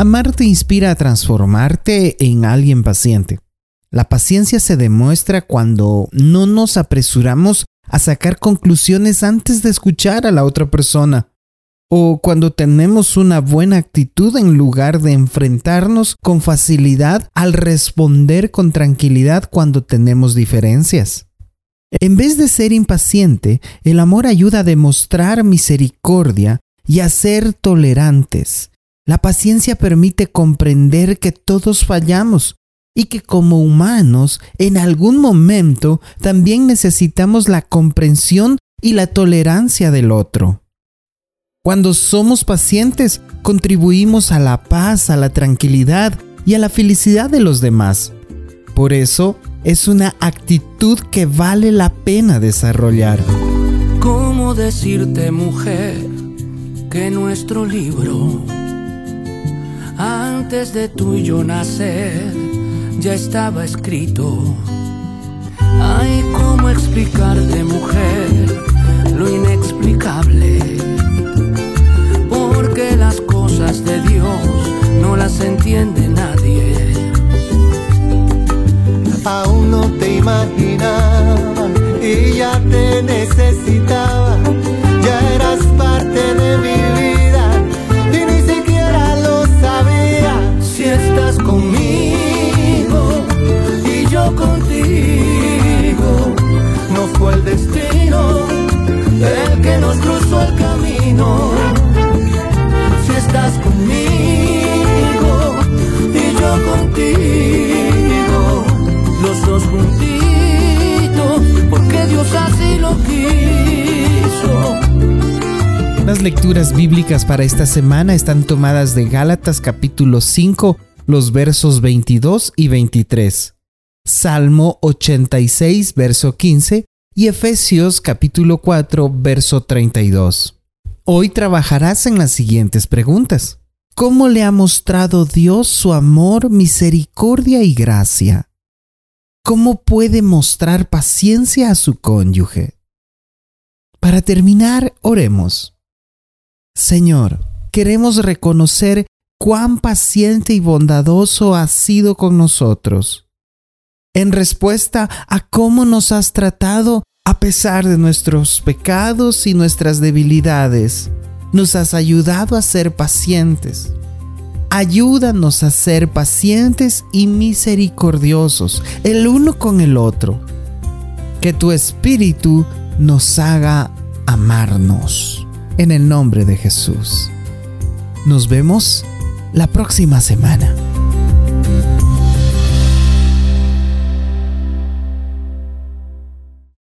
Amar te inspira a transformarte en alguien paciente. La paciencia se demuestra cuando no nos apresuramos a sacar conclusiones antes de escuchar a la otra persona, o cuando tenemos una buena actitud en lugar de enfrentarnos con facilidad al responder con tranquilidad cuando tenemos diferencias. En vez de ser impaciente, el amor ayuda a demostrar misericordia y a ser tolerantes, la paciencia permite comprender que todos fallamos y que como humanos en algún momento también necesitamos la comprensión y la tolerancia del otro. Cuando somos pacientes, contribuimos a la paz, a la tranquilidad y a la felicidad de los demás. Por eso, es una actitud que vale la pena desarrollar. ¿Cómo decirte, mujer, que nuestro libro antes de tú y yo nacer, ya estaba escrito. Ay, ¿cómo explicarte, mujer, lo inexplicable? Porque las cosas de Dios no las entiende nadie. Aún no te imaginaba y ya te que nos cruzó el camino. Si estás conmigo y yo contigo, los dos juntitos, porque Dios así lo quiso. Las lecturas bíblicas para esta semana están tomadas de Gálatas capítulo 5, los versos 22 y 23. Salmo 86, verso 15 y Efesios capítulo 4, verso 32. Hoy trabajarás en las siguientes preguntas. ¿Cómo le ha mostrado Dios su amor, misericordia y gracia? ¿Cómo puede mostrar paciencia a su cónyuge? Para terminar, oremos. Señor, queremos reconocer cuán paciente y bondadoso has sido con nosotros. En respuesta a cómo nos has tratado, a pesar de nuestros pecados y nuestras debilidades, nos has ayudado a ser pacientes. Ayúdanos a ser pacientes y misericordiosos el uno con el otro. Que tu espíritu nos haga amarnos. En el nombre de Jesús. Nos vemos la próxima semana.